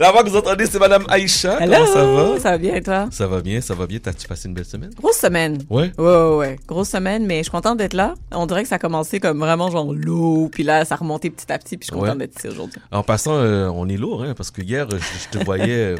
La voix que vous entendez, c'est Madame Aïcha. Hello, Comment ça va? Ça va bien et toi? Ça va bien, ça va bien. T'as-tu passé une belle semaine? Grosse semaine. Ouais. Ouais, ouais, ouais. Grosse semaine, mais je suis contente d'être là. On dirait que ça a commencé comme vraiment genre lourd, puis là, ça a remonté petit à petit, puis je suis contente Ouais. d'être ici aujourd'hui. En passant, euh, on est lourd, hein, parce que hier, je, je te voyais. euh,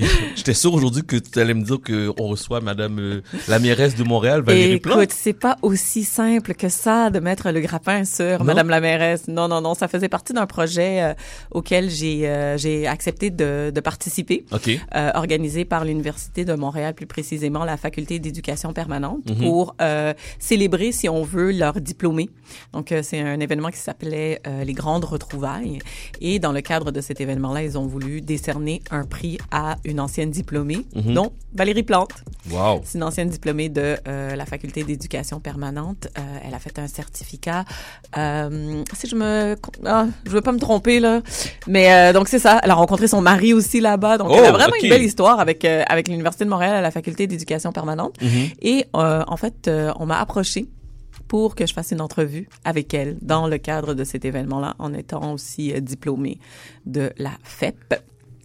J'étais sûr aujourd'hui que tu allais me dire qu'on reçoit Madame euh, la mairesse de Montréal, Valérie Plante. Écoute, c'est pas aussi simple que ça de mettre le grappin sur Non? Madame la mairesse. Non, non, non. Ça faisait partie d'un projet euh, auquel j'ai j'ai accepté de, de participer. OK. euh, organisé par l'Université de Montréal, plus précisément la Faculté d'éducation permanente, Mhm. pour euh, célébrer, si on veut, leurs diplômés. Donc, euh, c'est un événement qui s'appelait euh, les Grandes Retrouvailles. Et dans le cadre de cet événement-là, ils ont voulu décerner un prix à une ancienne diplômée, dont Valérie Plante. Wow. C'est une ancienne diplômée de euh, la Faculté d'éducation permanente. Euh, elle a fait un certificat. Euh, si je me... Ah, je veux pas me tromper, là. Mais euh, donc, c'est ça. Elle a rencontré son mari aussi là-bas. Donc, elle a Oh, vraiment une belle histoire avec, euh, avec l'Université de Montréal à la Faculté d'éducation permanente. Mhm. Et euh, en fait, euh, on m'a approché pour que je fasse une entrevue avec elle dans le cadre de cet événement-là, en étant aussi euh, diplômée de la FEP.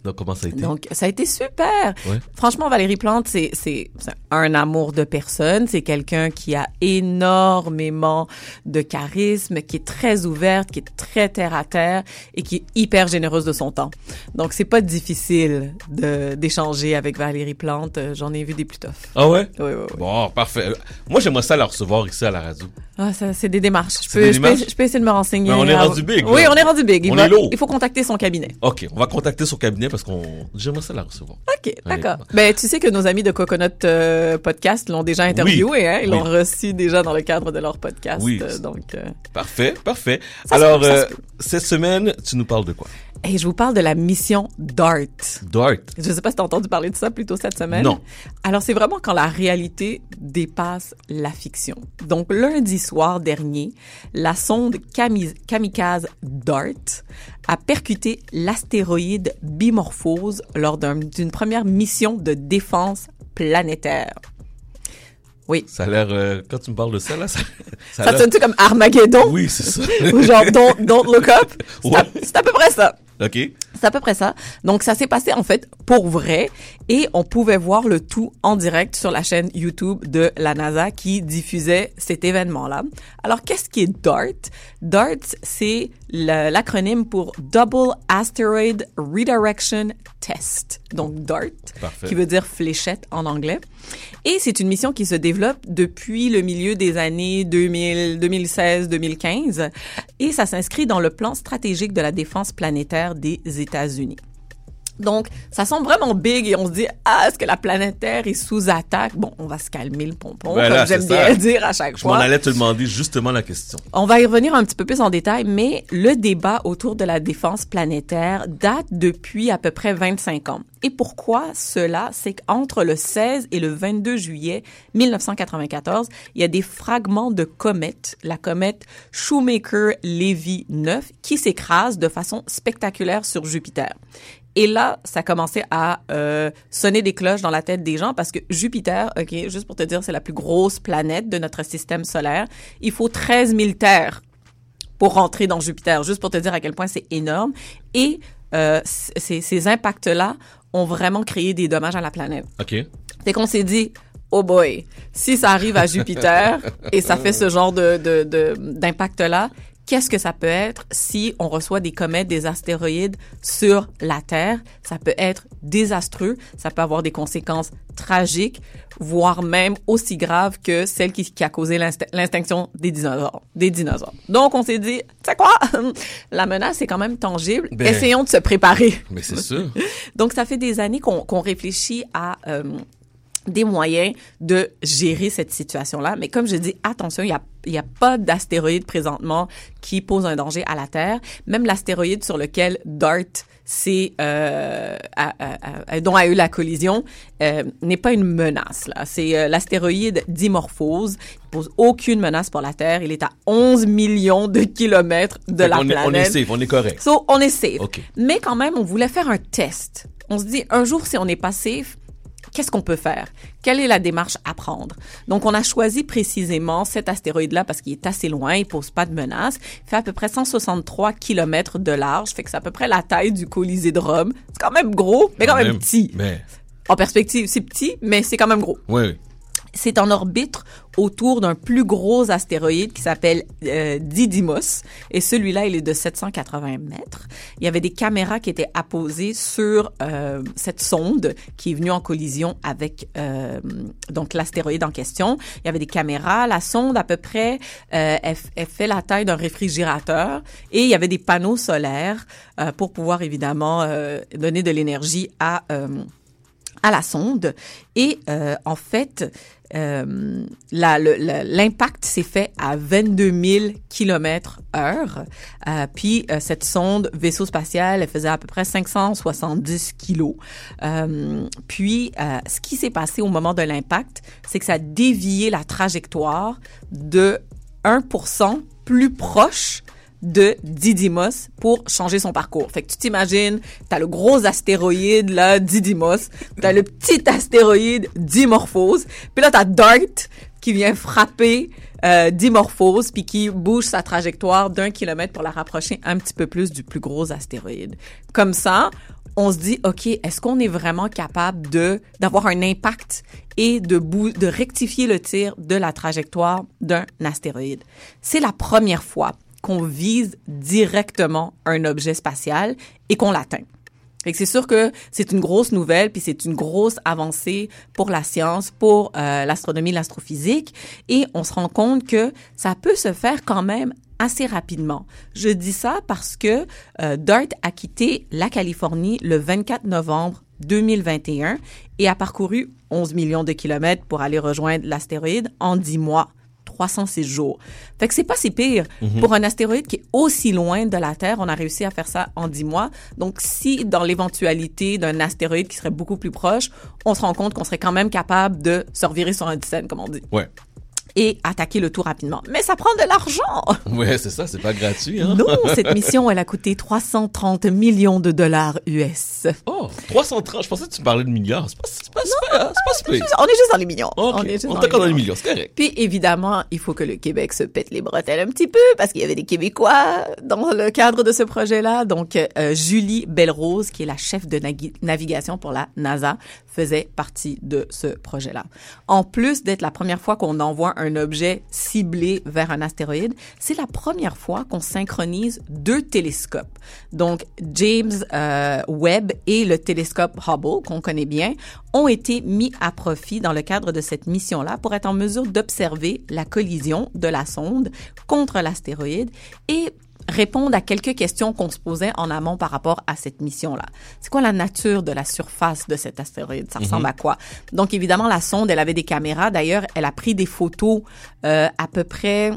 Donc, comment ça a été? Donc, ça a été super. Ouais. Franchement, Valérie Plante, c'est, c'est, un amour de personne. C'est quelqu'un qui a énormément de charisme, qui est très ouverte, qui est très terre à terre et qui est hyper généreuse de son temps. Donc, c'est pas difficile de, d'échanger avec Valérie Plante. Euh, J'en ai vu des plus toughs. Ah ouais? Oui, oui, oui. Bon, parfait. Moi, j'aimerais ça la recevoir ici à la radio. Ah, ça, c'est des démarches. Je peux, des je peux, démarches? je peux essayer de me renseigner. Ben, on est rendu big, Oui, là. on est rendu big. Il, On va- est lourd. il faut contacter son cabinet. OK, on va contacter son cabinet parce qu'on... J'aimerais ça la recevoir. OK, d'accord. Ben, tu sais que nos amis de Coconut euh, Podcast l'ont déjà interviewé, hein? Ils Oui. l'ont reçu déjà dans le cadre de leur podcast. Oui. euh, donc, euh, Parfait, parfait. Ça se Alors, peut, se cette semaine, tu nous parles de quoi? et je vous parle de la mission DART. Dart. Je sais pas si t'as entendu parler de ça plus tôt cette semaine. Non. Alors, c'est vraiment quand la réalité dépasse la fiction. Donc, lundi soir dernier, la sonde Kami- kamikaze DART a percuté l'astéroïde Bimorphose lors d'un- d'une première mission de défense planétaire. Oui. Ça a l'air... euh, quand tu me parles de ça, là, ça, ça Ça sonne-tu comme Armageddon? Oui, c'est ça. Ou genre, don't, don't look up? C'est à, Ouais. c'est à peu près ça. OK. C'est à peu près ça. Donc, ça s'est passé, en fait, pour vrai. Et on pouvait voir le tout en direct sur la chaîne YouTube de la NASA qui diffusait cet événement-là. Alors, qu'est-ce qui est DART? DART, c'est l'acronyme pour Double Asteroid Redirection Test. Donc, DART, Parfait. qui veut dire fléchette en anglais. Et c'est une mission qui se développe depuis le milieu des années 2000, 2016, 2015. Et ça s'inscrit dans le plan stratégique de la défense planétaire des États-Unis. Donc, ça semble vraiment big et on se dit, ah, est-ce que la planète Terre est sous attaque? Bon, on va se calmer le pompon, Voilà, comme j'aime bien dire à chaque Je m'en fois. allais te demander justement la question. On va y revenir un petit peu plus en détail, mais le débat autour de la défense planétaire date depuis à peu près 25 ans. Et pourquoi cela? C'est qu'entre le 16 et le 22 juillet 1994, il y a des fragments de comète, la comète Shoemaker-Levy 9, qui s'écrase de façon spectaculaire sur Jupiter. Et là, ça commençait à euh, sonner des cloches dans la tête des gens parce que Jupiter, ok, juste pour te dire, c'est la plus grosse planète de notre système solaire. Il faut 13 000 terres pour rentrer dans Jupiter, juste pour te dire à quel point c'est énorme. Et euh, ces, impacts-là ont vraiment créé des dommages à la planète. OK. C'est qu'on s'est dit, oh boy, si ça arrive à Jupiter et ça fait ce genre de, de, de- d'impact-là, qu'est-ce que ça peut être si on reçoit des comètes, des astéroïdes sur la Terre? Ça peut être désastreux, ça peut avoir des conséquences tragiques, voire même aussi graves que celle qui, qui a causé l'extinction des dinosaures. Des dinosaures. Donc, on s'est dit, tu sais quoi? La menace est quand même tangible. Ben. Essayons de se préparer. Mais c'est sûr. Donc, ça fait des années qu'on qu'on réfléchit à euh, des moyens de gérer cette situation-là. Mais comme je dis, attention, il n'y a, y a pas d'astéroïde présentement qui pose un danger à la Terre. Même l'astéroïde sur lequel DART c'est euh, dont a eu la collision euh, n'est pas une menace là. C'est euh, l'astéroïde Dimorphose. Il pose aucune menace pour la Terre. Il est à 11 millions de kilomètres de Fait la est- planète. on est safe, on est correct. So, on est safe. Mais quand même, on voulait faire un test. On se dit, un jour, si on n'est pas safe, Qu'est-ce qu'on peut faire? Quelle est la démarche à prendre? Donc, on a choisi précisément cet astéroïde-là parce qu'il est assez loin, il pose pas de menace. Il fait à peu près 163 km de large, fait que c'est à peu près la taille du Colisée de Rome. C'est quand même gros, mais quand, même, petit. Mais, En perspective, c'est petit, mais c'est quand même gros. oui. C'est en orbite autour d'un plus gros astéroïde qui s'appelle euh, Didymos. Et celui-là, il est de 780 mètres. Il y avait des caméras qui étaient apposées sur euh, cette sonde qui est venue en collision avec euh, donc l'astéroïde en question. Il y avait des caméras. La sonde, à peu près, euh, elle, elle fait la taille d'un réfrigérateur. Et il y avait des panneaux solaires euh, pour pouvoir évidemment euh, donner de l'énergie à... à la sonde. Et euh, en fait euh, l'impact s'est fait à 22 000 km heure. Euh, puis euh, cette sonde vaisseau spatial elle faisait à peu près 570 kilos. Euh, puis euh, ce qui s'est passé au moment de l'impact c'est que ça a dévié la trajectoire de 1% plus proche de Didymos pour changer son parcours. Fait que tu t'imagines, t'as le gros astéroïde, là, Didymos, t'as le petit astéroïde Dimorphose, puis là, t'as Dart qui vient frapper euh, Dimorphose, puis qui bouge sa trajectoire d'un kilomètre pour la rapprocher un petit peu plus du plus gros astéroïde. Comme ça, on se dit, OK, est-ce qu'on est vraiment capable de d'avoir un impact et de, de rectifier le tir de la trajectoire d'un astéroïde? C'est la première fois qu'on vise directement un objet spatial et qu'on l'atteint. Fait que c'est sûr que c'est une grosse nouvelle, puis c'est une grosse avancée pour la science, pour euh, l'astronomie, l'astrophysique, et on se rend compte que ça peut se faire quand même assez rapidement. Je dis ça parce que euh, DART a quitté la Californie le 24 novembre 2021 et a parcouru 11 millions de kilomètres pour aller rejoindre l'astéroïde en 10 mois. 306 jours. Fait que c'est pas si pire. Pour un astéroïde qui est aussi loin de la Terre, on a réussi à faire ça en 10 mois. Donc, si dans l'éventualité d'un astéroïde qui serait beaucoup plus proche, on se rend compte qu'on serait quand même capable de se revirer sur un dizaine, comme on dit, Ouais. Et attaquer le tout rapidement. Mais ça prend de l'argent! Ouais, c'est ça, c'est pas gratuit, hein. Non, cette mission, elle a coûté 330 millions de dollars US. Oh, 330, je pensais que tu parlais de milliards. C'est pas, c'est pas, c'est pas, c'est pas pire. On est juste dans les millions. Ok, On est juste on dans les millions. c'est correct. Puis évidemment, il faut que le Québec se pète les bretelles un petit peu parce qu'il y avait des Québécois dans le cadre de ce projet-là. Donc euh, Julie Belrose, qui est la chef de navigation pour la NASA, faisait partie de ce projet-là. En plus d'être la première fois qu'on envoie un objet ciblé vers un astéroïde, c'est la première fois qu'on synchronise deux télescopes. Donc James euh, Webb et le télescope Hubble, qu'on connaît bien, ont été mis à profit dans le cadre de cette mission-là pour être en mesure d'observer la collision de la sonde contre l'astéroïde et répondre à quelques questions qu'on se posait en amont par rapport à cette mission-là. C'est quoi la nature de la surface de cet astéroïde? Ça ressemble à quoi? Donc, évidemment, la sonde, elle avait des caméras. D'ailleurs, elle a pris des photos euh, à peu près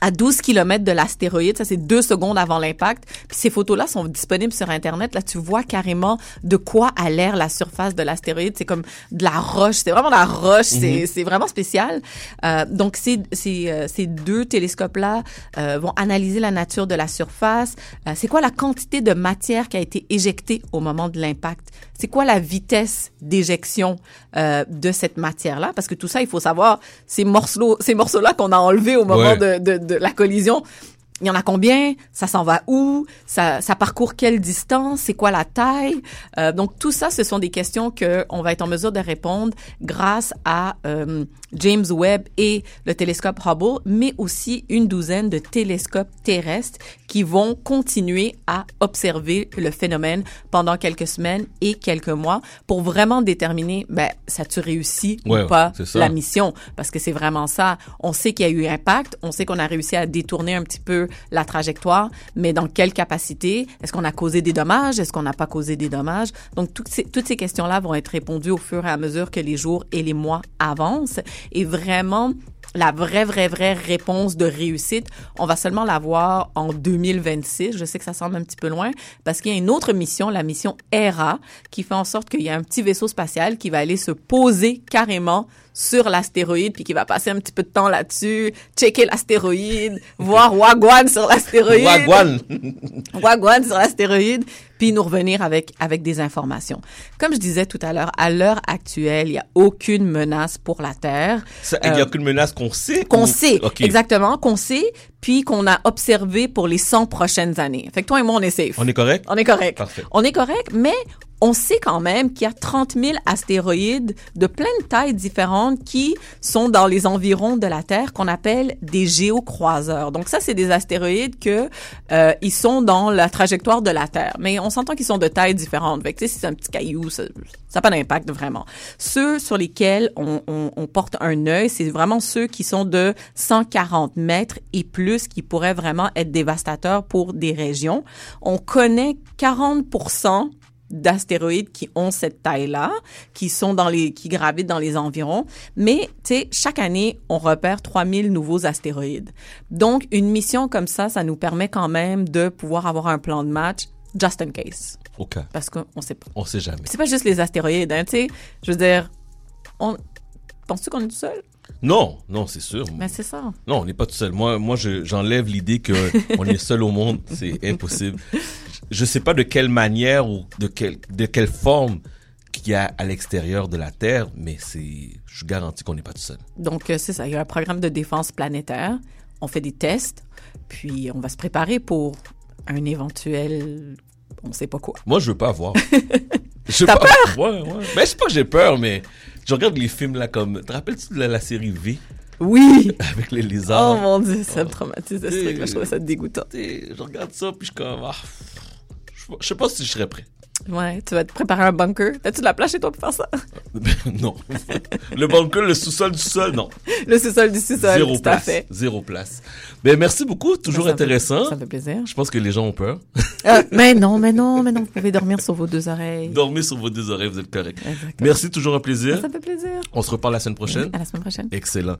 à 12 km de l'astéroïde, ça c'est deux secondes avant l'impact. Puis ces photos-là sont disponibles sur Internet. Là, tu vois carrément de quoi a l'air la surface de l'astéroïde. C'est comme de la roche. C'est vraiment de la roche. C'est C'est vraiment spécial. Euh, donc ces, ces, euh, ces deux télescopes-là euh, vont analyser la nature de la surface. Euh, c'est quoi la quantité de matière qui a été éjectée au moment de l'impact? C'est quoi la vitesse d'éjection euh, de cette matière-là? Parce que tout ça, il faut savoir, ces morceaux, ces morceaux-là qu'on a enlevés au moment Ouais. de, de, de la collision, il y en a combien? Ça s'en va où? Ça, ça parcourt quelle distance? C'est quoi la taille? Euh, donc tout ça, ce sont des questions que on va être en mesure de répondre grâce à euh, James Webb et le télescope Hubble, mais aussi une douzaine de télescopes terrestres qui vont continuer à observer le phénomène pendant quelques semaines et quelques mois pour vraiment déterminer, ben, ça tu réussi Ouais, ou pas la mission? Parce que c'est vraiment ça. On sait qu'il y a eu impact, on sait qu'on a réussi à détourner un petit peu la trajectoire, mais dans quelle capacité? Est-ce qu'on a causé des dommages? Est-ce qu'on n'a pas causé des dommages? Donc toutes ces, toutes ces questions-là vont être répondues au fur et à mesure que les jours et les mois avancent. Et vraiment la vraie, vraie, vraie réponse de réussite, on va seulement la voir en 2026. Je sais que ça semble un petit peu loin parce qu'il y a une autre mission, la mission ERA, qui fait en sorte qu'il y a un petit vaisseau spatial qui va aller se poser carrément sur l'astéroïde puis qui va passer un petit peu de temps là-dessus, checker l'astéroïde, voir Wagwan sur l'astéroïde. Wagwan. Wagwan sur l'astéroïde. Puis nous revenir avec avec des informations. Comme je disais tout à l'heure, à l'heure actuelle, il y a aucune menace pour la Terre. Ça, il n'y a aucune menace qu'on sait. Qu'on sait, exactement, qu'on sait, puis qu'on a observé pour les 100 prochaines années. Fait que toi et moi, on est safe. On est correct? On est correct. Parfait. On est correct, mais on sait quand même qu'il y a 30 000 astéroïdes de plein de tailles différentes qui sont dans les environs de la Terre qu'on appelle des géocroiseurs. Donc ça, c'est des astéroïdes que euh, ils sont dans la trajectoire de la Terre, mais on s'entend qu'ils sont de tailles différentes. Fait que si c'est un petit caillou, ça n'a pas d'impact vraiment. Ceux sur lesquels on, on, on porte un œil, c'est vraiment ceux qui sont de 140 mètres et plus, qui pourraient vraiment être dévastateurs pour des régions. On connaît 40 d'astéroïdes qui ont cette taille-là, qui sont dans les, qui gravitent dans les environs. Mais, tu sais, chaque année, on repère 3000 nouveaux astéroïdes. Donc, une mission comme ça, ça nous permet quand même de pouvoir avoir un plan de match just in case. OK. Parce qu'on sait pas. On sait jamais. C'est pas juste les astéroïdes, hein, tu sais. Je veux dire, on, penses-tu qu'on est tout seul? Non, non, c'est sûr. Mais c'est ça. Non, on n'est pas tout seul. Moi, moi, j'enlève l'idée que on est seul au monde. C'est impossible. Je sais pas de quelle manière ou de quelle, de quelle forme qu'il y a à l'extérieur de la Terre, mais c'est, je garantis qu'on n'est pas tout seul. Donc, euh, c'est ça. Il y a un programme de défense planétaire. On fait des tests, puis on va se préparer pour un éventuel, on sait pas quoi. Moi, je veux pas voir. T'as peur? Ouais, ouais. Mais c'est pas que j'ai peur, mais je regarde les films là comme, te rappelles-tu de la, la série V? Oui! Avec les lézards. Oh mon dieu, ça me traumatise de ce truc-là. Je trouvais ça dégoûtant. Je regarde ça, puis je suis comme, ah, je- sais pas si je serais prêt. Ouais, tu vas te préparer un bunker. T'as-tu de la place chez toi pour faire ça? non. Le bunker, le sous-sol du sol, non. Le sous-sol du sous-sol. Zéro tout à place. fait. Zéro place. Ben, merci beaucoup. Toujours Ça me fait- intéressant. Ça me fait plaisir. Je pense que les gens ont peur. Euh, mais non, mais non, mais non. Vous pouvez dormir sur vos deux oreilles. Dormez sur vos deux oreilles, vous êtes correct. Exactement. Merci, toujours un plaisir. Ça me fait plaisir. On se reparle la semaine prochaine. À la semaine prochaine. Excellent.